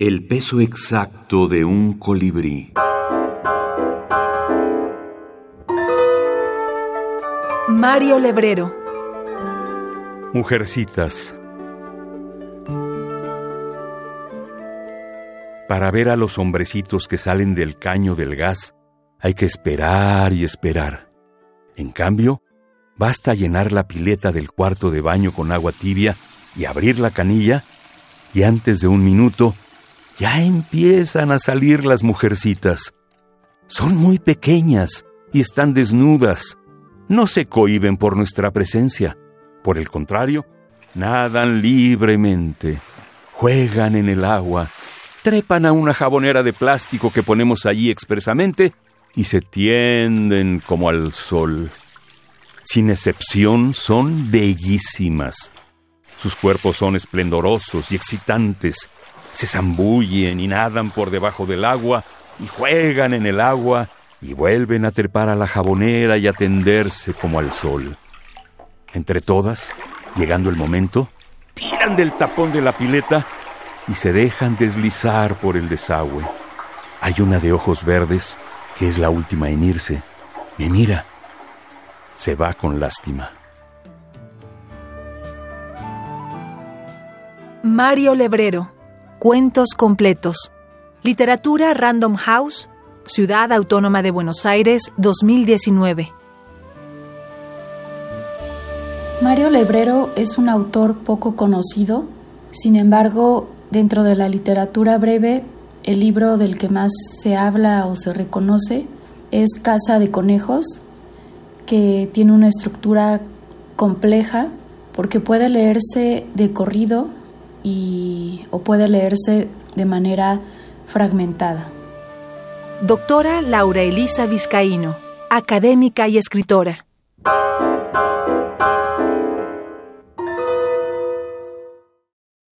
El peso exacto de un colibrí. Mario Lebrero. Mujercitas. Para ver a los hombrecitos que salen del caño del gas, hay que esperar y esperar. En cambio, basta llenar la pileta del cuarto de baño con agua tibia y abrir la canilla, y antes de un minuto ya empiezan a salir las mujercitas. Son muy pequeñas y están desnudas. No se cohiben por nuestra presencia. Por el contrario, nadan libremente, juegan en el agua, trepan a una jabonera de plástico que ponemos allí expresamente y se tienden como al sol. Sin excepción, son bellísimas. Sus cuerpos son esplendorosos y excitantes. Se zambullen y nadan por debajo del agua y juegan en el agua y vuelven a trepar a la jabonera y a tenderse como al sol. Entre todas, llegando el momento, tiran del tapón de la pileta y se dejan deslizar por el desagüe. Hay una de ojos verdes que es la última en irse. Me mira. Se va con lástima. Mario Lebrero. Cuentos completos. Literatura Random House, Ciudad Autónoma de Buenos Aires, 2019. Mario Lebrero es un autor poco conocido, sin embargo, dentro de la literatura breve, el libro del que más se habla o se reconoce es Casa de Conejos, que tiene una estructura compleja porque puede leerse de corrido y, o puede leerse de manera fragmentada. Doctora Laura Elisa Vizcaíno, académica y escritora.